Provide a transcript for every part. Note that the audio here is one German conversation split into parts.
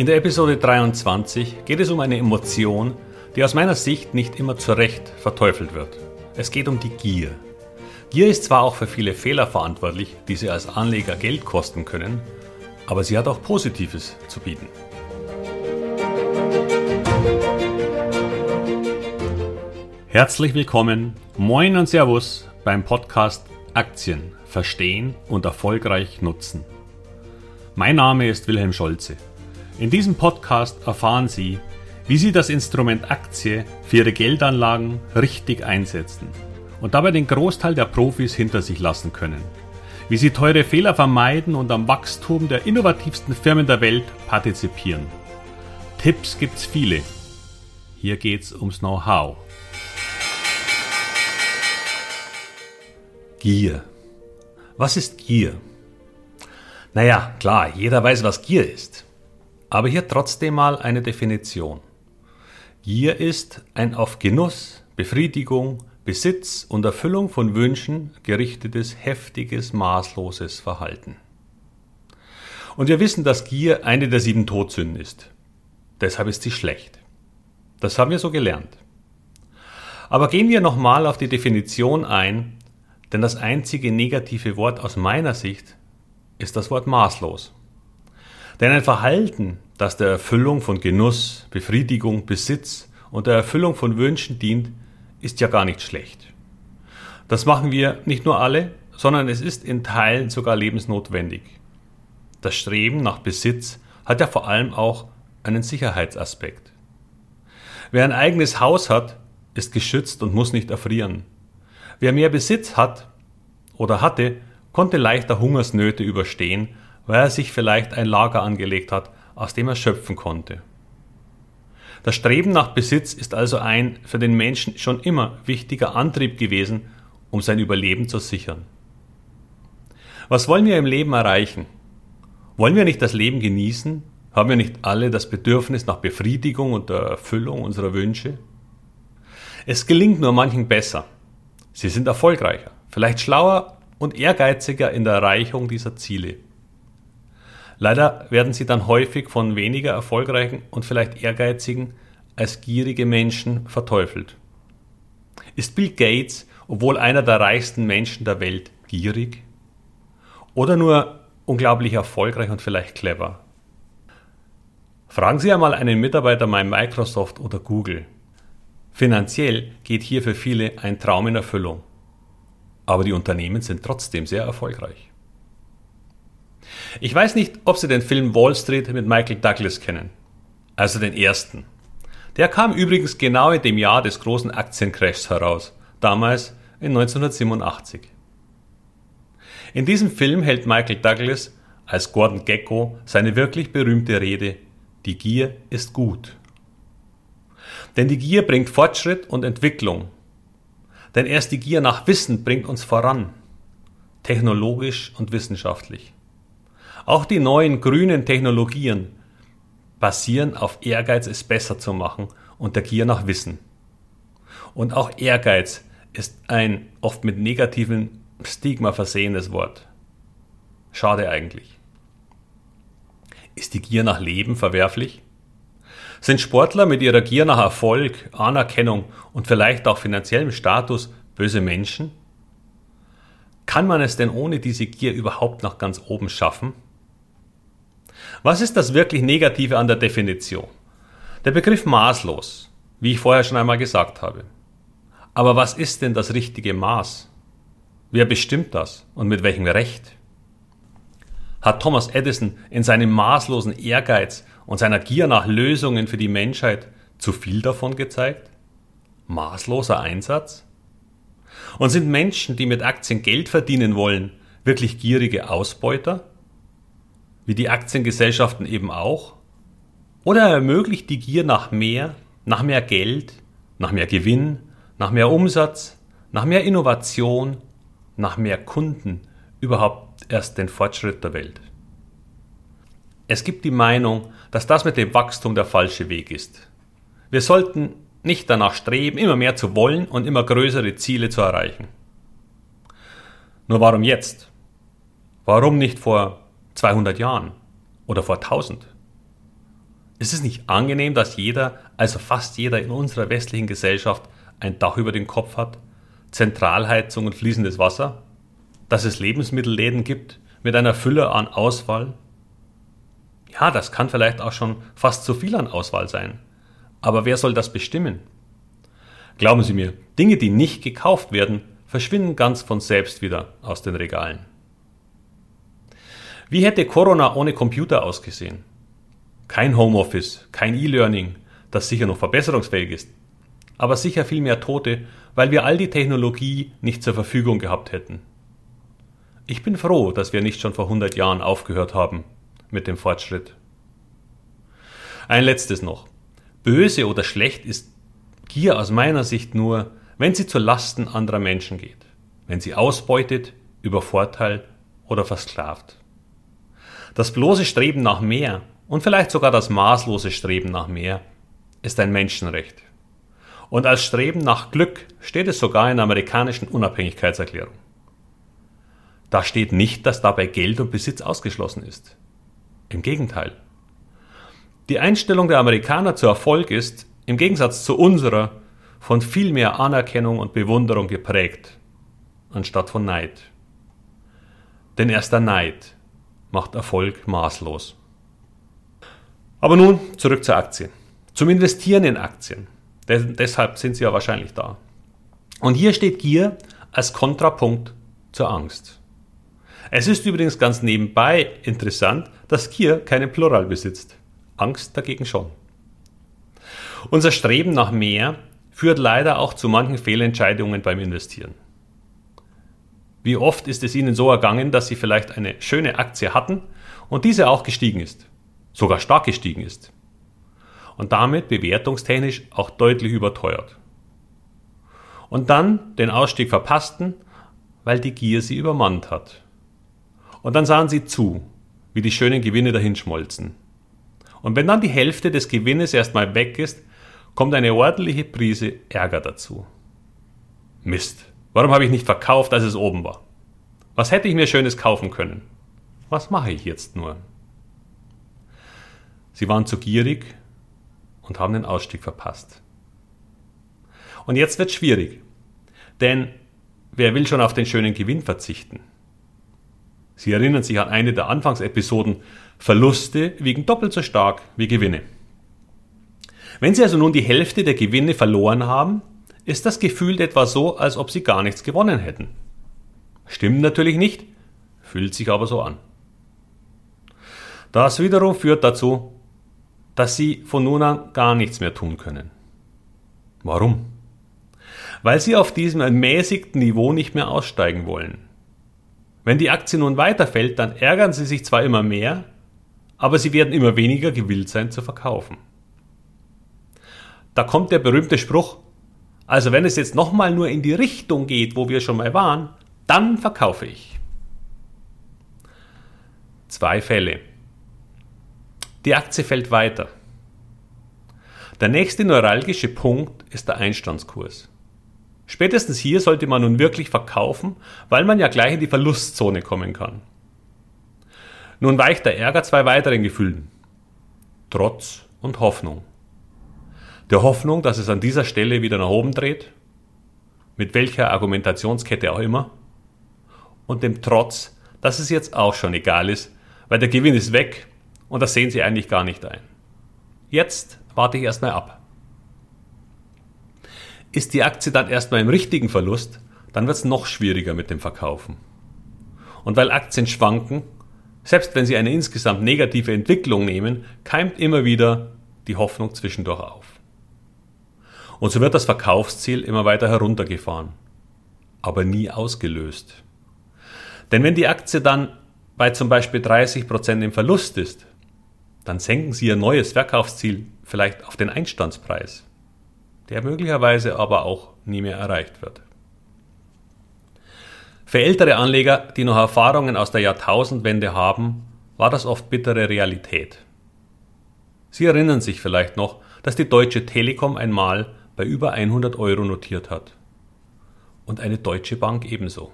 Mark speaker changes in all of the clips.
Speaker 1: In der Episode 23 geht es um eine Emotion, die aus meiner Sicht nicht immer zu Recht verteufelt wird. Es geht um die Gier. Gier ist zwar auch für viele Fehler verantwortlich, die sie als Anleger Geld kosten können, aber sie hat auch Positives zu bieten. Herzlich willkommen, moin und Servus beim Podcast Aktien verstehen und erfolgreich nutzen. Mein Name ist Wilhelm Scholze. In diesem Podcast erfahren Sie, wie Sie das Instrument Aktie für Ihre Geldanlagen richtig einsetzen und dabei den Großteil der Profis hinter sich lassen können. Wie Sie teure Fehler vermeiden und am Wachstum der innovativsten Firmen der Welt partizipieren. Tipps gibt's viele. Hier geht's ums Know-how. Gier. Was ist Gier? Naja, klar, jeder weiß, was Gier ist. Aber hier trotzdem mal eine Definition. Gier ist ein auf Genuss, Befriedigung, Besitz und Erfüllung von Wünschen gerichtetes, heftiges, maßloses Verhalten. Und wir wissen, dass Gier eine der sieben Todsünden ist. Deshalb ist sie schlecht. Das haben wir so gelernt. Aber gehen wir nochmal auf die Definition ein, denn das einzige negative Wort aus meiner Sicht ist das Wort maßlos. Denn ein Verhalten, das der Erfüllung von Genuss, Befriedigung, Besitz und der Erfüllung von Wünschen dient, ist ja gar nicht schlecht. Das machen wir nicht nur alle, sondern es ist in Teilen sogar lebensnotwendig. Das Streben nach Besitz hat ja vor allem auch einen Sicherheitsaspekt. Wer ein eigenes Haus hat, ist geschützt und muss nicht erfrieren. Wer mehr Besitz hat oder hatte, konnte leichter Hungersnöte überstehen weil er sich vielleicht ein Lager angelegt hat, aus dem er schöpfen konnte. Das Streben nach Besitz ist also ein für den Menschen schon immer wichtiger Antrieb gewesen, um sein Überleben zu sichern. Was wollen wir im Leben erreichen? Wollen wir nicht das Leben genießen? Haben wir nicht alle das Bedürfnis nach Befriedigung und der Erfüllung unserer Wünsche? Es gelingt nur manchen besser. Sie sind erfolgreicher, vielleicht schlauer und ehrgeiziger in der Erreichung dieser Ziele. Leider werden sie dann häufig von weniger erfolgreichen und vielleicht ehrgeizigen als gierige Menschen verteufelt. Ist Bill Gates, obwohl einer der reichsten Menschen der Welt, gierig? Oder nur unglaublich erfolgreich und vielleicht clever? Fragen Sie einmal einen Mitarbeiter bei Microsoft oder Google. Finanziell geht hier für viele ein Traum in Erfüllung. Aber die Unternehmen sind trotzdem sehr erfolgreich. Ich weiß nicht, ob Sie den Film Wall Street mit Michael Douglas kennen. Also den ersten. Der kam übrigens genau in dem Jahr des großen Aktienkrashs heraus, damals in 1987. In diesem Film hält Michael Douglas als Gordon Gecko seine wirklich berühmte Rede Die Gier ist gut. Denn die Gier bringt Fortschritt und Entwicklung. Denn erst die Gier nach Wissen bringt uns voran, technologisch und wissenschaftlich. Auch die neuen grünen Technologien basieren auf Ehrgeiz, es besser zu machen und der Gier nach Wissen. Und auch Ehrgeiz ist ein oft mit negativen Stigma versehenes Wort. Schade eigentlich. Ist die Gier nach Leben verwerflich? Sind Sportler mit ihrer Gier nach Erfolg, Anerkennung und vielleicht auch finanziellem Status böse Menschen? Kann man es denn ohne diese Gier überhaupt noch ganz oben schaffen? Was ist das wirklich Negative an der Definition? Der Begriff maßlos, wie ich vorher schon einmal gesagt habe. Aber was ist denn das richtige Maß? Wer bestimmt das und mit welchem Recht? Hat Thomas Edison in seinem maßlosen Ehrgeiz und seiner Gier nach Lösungen für die Menschheit zu viel davon gezeigt? Maßloser Einsatz? Und sind Menschen, die mit Aktien Geld verdienen wollen, wirklich gierige Ausbeuter? wie die Aktiengesellschaften eben auch? Oder ermöglicht die Gier nach mehr, nach mehr Geld, nach mehr Gewinn, nach mehr Umsatz, nach mehr Innovation, nach mehr Kunden überhaupt erst den Fortschritt der Welt? Es gibt die Meinung, dass das mit dem Wachstum der falsche Weg ist. Wir sollten nicht danach streben, immer mehr zu wollen und immer größere Ziele zu erreichen. Nur warum jetzt? Warum nicht vor 200 Jahren oder vor 1000? Ist es nicht angenehm, dass jeder, also fast jeder in unserer westlichen Gesellschaft ein Dach über den Kopf hat, Zentralheizung und fließendes Wasser? Dass es Lebensmittelläden gibt mit einer Fülle an Auswahl? Ja, das kann vielleicht auch schon fast zu viel an Auswahl sein. Aber wer soll das bestimmen? Glauben Sie mir, Dinge, die nicht gekauft werden, verschwinden ganz von selbst wieder aus den Regalen. Wie hätte Corona ohne Computer ausgesehen? Kein Homeoffice, kein E-Learning, das sicher noch verbesserungsfähig ist, aber sicher viel mehr Tote, weil wir all die Technologie nicht zur Verfügung gehabt hätten. Ich bin froh, dass wir nicht schon vor 100 Jahren aufgehört haben mit dem Fortschritt. Ein letztes noch. Böse oder schlecht ist Gier aus meiner Sicht nur, wenn sie zu Lasten anderer Menschen geht, wenn sie ausbeutet, übervorteilt oder versklavt. Das bloße Streben nach mehr und vielleicht sogar das maßlose Streben nach mehr ist ein Menschenrecht. Und als Streben nach Glück steht es sogar in der amerikanischen Unabhängigkeitserklärung. Da steht nicht, dass dabei Geld und Besitz ausgeschlossen ist. Im Gegenteil. Die Einstellung der Amerikaner zu Erfolg ist, im Gegensatz zu unserer, von viel mehr Anerkennung und Bewunderung geprägt, anstatt von Neid. Denn erst der Neid macht Erfolg maßlos. Aber nun zurück zur Aktie. Zum Investieren in Aktien. Des deshalb sind sie ja wahrscheinlich da. Und hier steht Gier als Kontrapunkt zur Angst. Es ist übrigens ganz nebenbei interessant, dass Gier keinen Plural besitzt. Angst dagegen schon. Unser Streben nach mehr führt leider auch zu manchen Fehlentscheidungen beim Investieren. Wie oft ist es Ihnen so ergangen, dass Sie vielleicht eine schöne Aktie hatten und diese auch gestiegen ist, sogar stark gestiegen ist und damit bewertungstechnisch auch deutlich überteuert. Und dann den Ausstieg verpassten, weil die Gier sie übermannt hat. Und dann sahen sie zu, wie die schönen Gewinne dahinschmolzen. Und wenn dann die Hälfte des Gewinnes erstmal weg ist, kommt eine ordentliche Prise Ärger dazu. Mist, warum habe ich nicht verkauft, als es oben war? Was hätte ich mir Schönes kaufen können? Was mache ich jetzt nur? Sie waren zu gierig und haben den Ausstieg verpasst. Und jetzt wird schwierig, denn wer will schon auf den schönen Gewinn verzichten? Sie erinnern sich an eine der Anfangsepisoden, Verluste wiegen doppelt so stark wie Gewinne. Wenn Sie also nun die Hälfte der Gewinne verloren haben, ist das Gefühl etwa so, als ob Sie gar nichts gewonnen hätten. Stimmt natürlich nicht, fühlt sich aber so an. Das wiederum führt dazu, dass Sie von nun an gar nichts mehr tun können. Warum? Weil Sie auf diesem ermäßigten Niveau nicht mehr aussteigen wollen. Wenn die Aktie nun weiterfällt, dann ärgern Sie sich zwar immer mehr, aber Sie werden immer weniger gewillt sein zu verkaufen. Da kommt der berühmte Spruch, also wenn es jetzt nochmal nur in die Richtung geht, wo wir schon mal waren, dann verkaufe ich. Zwei Fälle. Die Aktie fällt weiter. Der nächste neuralgische Punkt ist der Einstandskurs. Spätestens hier sollte man nun wirklich verkaufen, weil man ja gleich in die Verlustzone kommen kann. Nun weicht der Ärger zwei weiteren Gefühlen. Trotz und Hoffnung. Der Hoffnung, dass es an dieser Stelle wieder nach oben dreht, mit welcher Argumentationskette auch immer, und dem Trotz, dass es jetzt auch schon egal ist, weil der Gewinn ist weg und das sehen sie eigentlich gar nicht ein. Jetzt warte ich erstmal ab. Ist die Aktie dann erstmal im richtigen Verlust, dann wird es noch schwieriger mit dem Verkaufen. Und weil Aktien schwanken, selbst wenn sie eine insgesamt negative Entwicklung nehmen, keimt immer wieder die Hoffnung zwischendurch auf. Und so wird das Verkaufsziel immer weiter heruntergefahren, aber nie ausgelöst. Denn wenn die Aktie dann bei zum Beispiel 30 Prozent im Verlust ist, dann senken Sie Ihr neues Verkaufsziel vielleicht auf den Einstandspreis der möglicherweise aber auch nie mehr erreicht wird. Für ältere Anleger, die noch Erfahrungen aus der Jahrtausendwende haben, war das oft bittere Realität. Sie erinnern sich vielleicht noch, dass die Deutsche Telekom einmal bei über 100 Euro notiert hat. Und eine Deutsche Bank ebenso.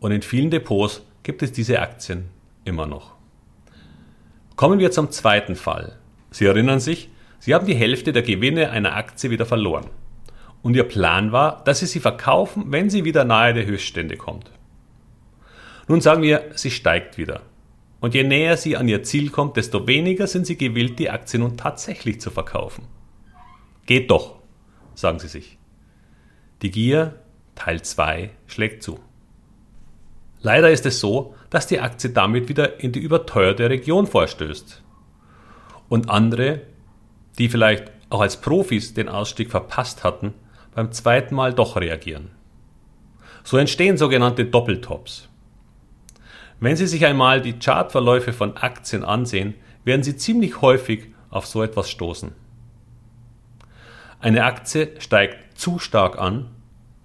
Speaker 1: Und in vielen Depots gibt es diese Aktien immer noch. Kommen wir zum zweiten Fall, Sie erinnern sich, Sie haben die Hälfte der Gewinne einer Aktie wieder verloren. Und Ihr Plan war, dass Sie sie verkaufen, wenn sie wieder nahe der Höchststände kommt. Nun sagen wir, sie steigt wieder. Und je näher sie an ihr Ziel kommt, desto weniger sind sie gewillt, die Aktie nun tatsächlich zu verkaufen. Geht doch, sagen sie sich. Die Gier, Teil 2, schlägt zu. Leider ist es so, dass die Aktie damit wieder in die überteuerte Region vorstößt. Und andere, die vielleicht auch als Profis den Ausstieg verpasst hatten, beim zweiten Mal doch reagieren. So entstehen sogenannte Doppeltops. Wenn Sie sich einmal die Chartverläufe von Aktien ansehen, werden Sie ziemlich häufig auf so etwas stoßen. Eine Aktie steigt zu stark an,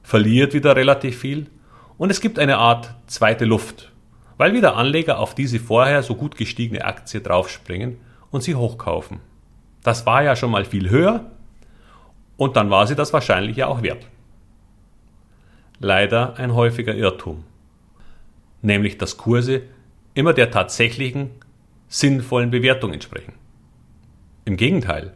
Speaker 1: verliert wieder relativ viel und es gibt eine Art zweite Luft, weil wieder Anleger auf diese vorher so gut gestiegene Aktie draufspringen und sie hochkaufen. Das war ja schon mal viel höher und dann war sie das wahrscheinlich ja auch wert. Leider ein häufiger Irrtum nämlich dass Kurse immer der tatsächlichen, sinnvollen Bewertung entsprechen. Im Gegenteil,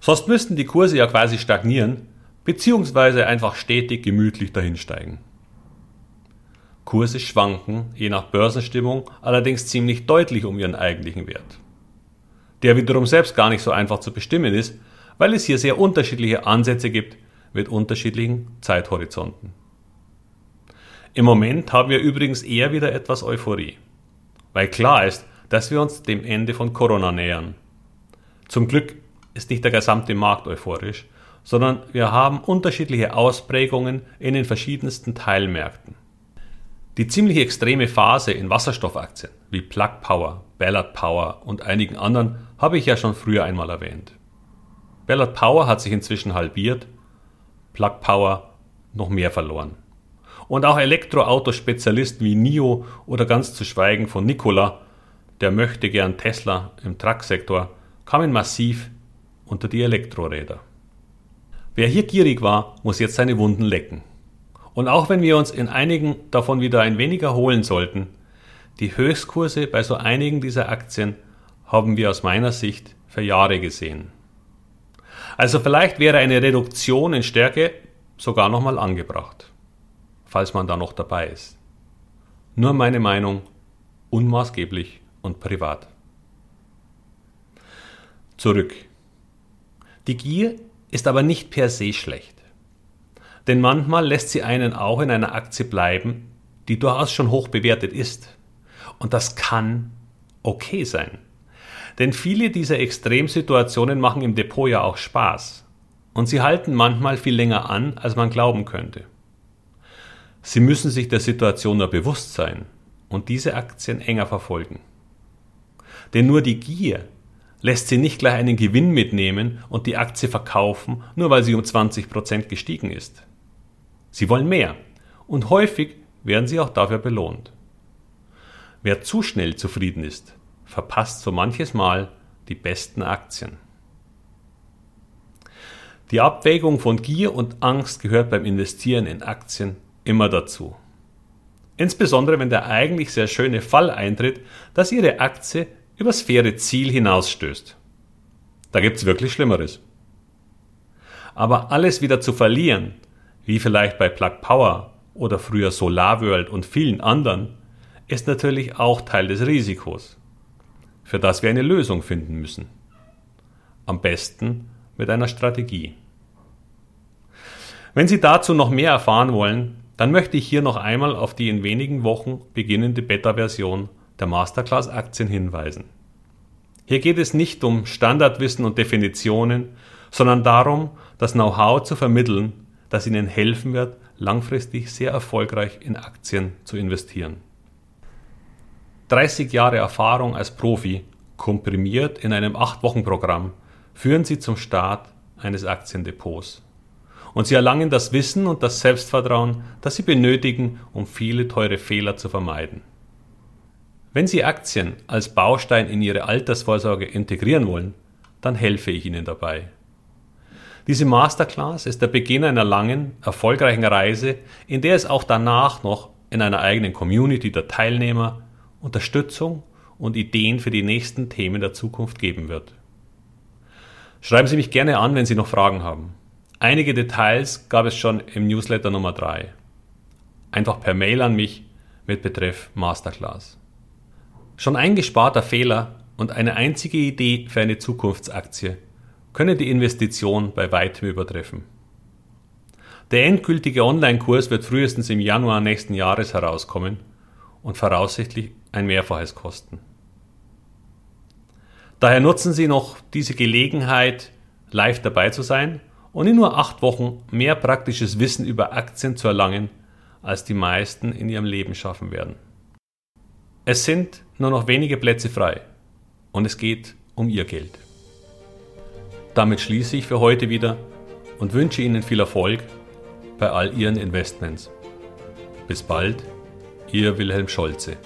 Speaker 1: sonst müssten die Kurse ja quasi stagnieren, beziehungsweise einfach stetig gemütlich dahinsteigen. Kurse schwanken, je nach Börsenstimmung, allerdings ziemlich deutlich um ihren eigentlichen Wert. Der wiederum selbst gar nicht so einfach zu bestimmen ist, weil es hier sehr unterschiedliche Ansätze gibt mit unterschiedlichen Zeithorizonten. Im Moment haben wir übrigens eher wieder etwas Euphorie, weil klar ist, dass wir uns dem Ende von Corona nähern. Zum Glück ist nicht der gesamte Markt euphorisch, sondern wir haben unterschiedliche Ausprägungen in den verschiedensten Teilmärkten. Die ziemlich extreme Phase in Wasserstoffaktien wie Plug Power, Ballard Power und einigen anderen habe ich ja schon früher einmal erwähnt. Ballard Power hat sich inzwischen halbiert, Plug Power noch mehr verloren. Und auch Elektroautospezialisten wie NIO oder ganz zu schweigen von Nikola, der möchte gern Tesla im Trucksektor, kamen massiv unter die Elektroräder. Wer hier gierig war, muss jetzt seine Wunden lecken. Und auch wenn wir uns in einigen davon wieder ein wenig erholen sollten, die Höchstkurse bei so einigen dieser Aktien haben wir aus meiner Sicht für Jahre gesehen. Also vielleicht wäre eine Reduktion in Stärke sogar nochmal angebracht falls man da noch dabei ist. Nur meine Meinung, unmaßgeblich und privat. Zurück. Die Gier ist aber nicht per se schlecht. Denn manchmal lässt sie einen auch in einer Aktie bleiben, die durchaus schon hoch bewertet ist. Und das kann okay sein. Denn viele dieser Extremsituationen machen im Depot ja auch Spaß. Und sie halten manchmal viel länger an, als man glauben könnte. Sie müssen sich der Situation nur bewusst sein und diese Aktien enger verfolgen. Denn nur die Gier lässt Sie nicht gleich einen Gewinn mitnehmen und die Aktie verkaufen, nur weil sie um 20% gestiegen ist. Sie wollen mehr und häufig werden Sie auch dafür belohnt. Wer zu schnell zufrieden ist, verpasst so manches Mal die besten Aktien. Die Abwägung von Gier und Angst gehört beim Investieren in Aktien immer dazu. Insbesondere wenn der eigentlich sehr schöne Fall eintritt, dass Ihre Aktie übers faire Ziel hinausstößt. Da gibt es wirklich Schlimmeres. Aber alles wieder zu verlieren, wie vielleicht bei Plug Power oder früher SolarWorld und vielen anderen, ist natürlich auch Teil des Risikos, für das wir eine Lösung finden müssen. Am besten mit einer Strategie. Wenn Sie dazu noch mehr erfahren wollen, dann möchte ich hier noch einmal auf die in wenigen Wochen beginnende Beta-Version der Masterclass Aktien hinweisen. Hier geht es nicht um Standardwissen und Definitionen, sondern darum, das Know-how zu vermitteln, das Ihnen helfen wird, langfristig sehr erfolgreich in Aktien zu investieren. 30 Jahre Erfahrung als Profi, komprimiert in einem 8-Wochen-Programm, führen Sie zum Start eines Aktiendepots und sie erlangen das Wissen und das Selbstvertrauen, das sie benötigen, um viele teure Fehler zu vermeiden. Wenn Sie Aktien als Baustein in Ihre Altersvorsorge integrieren wollen, dann helfe ich Ihnen dabei. Diese Masterclass ist der Beginn einer langen, erfolgreichen Reise, in der es auch danach noch in einer eigenen Community der Teilnehmer Unterstützung und Ideen für die nächsten Themen der Zukunft geben wird. Schreiben Sie mich gerne an, wenn Sie noch Fragen haben. Einige Details gab es schon im Newsletter Nummer 3. Einfach per Mail an mich mit Betreff Masterclass. Schon ein gesparter Fehler und eine einzige Idee für eine Zukunftsaktie können die Investition bei weitem übertreffen. Der endgültige Online-Kurs wird frühestens im Januar nächsten Jahres herauskommen und voraussichtlich ein Mehrfaches kosten. Daher nutzen Sie noch diese Gelegenheit, live dabei zu sein und in nur acht Wochen mehr praktisches Wissen über Aktien zu erlangen, als die meisten in ihrem Leben schaffen werden. Es sind nur noch wenige Plätze frei und es geht um Ihr Geld. Damit schließe ich für heute wieder und wünsche Ihnen viel Erfolg bei all Ihren Investments. Bis bald, Ihr Wilhelm Scholze.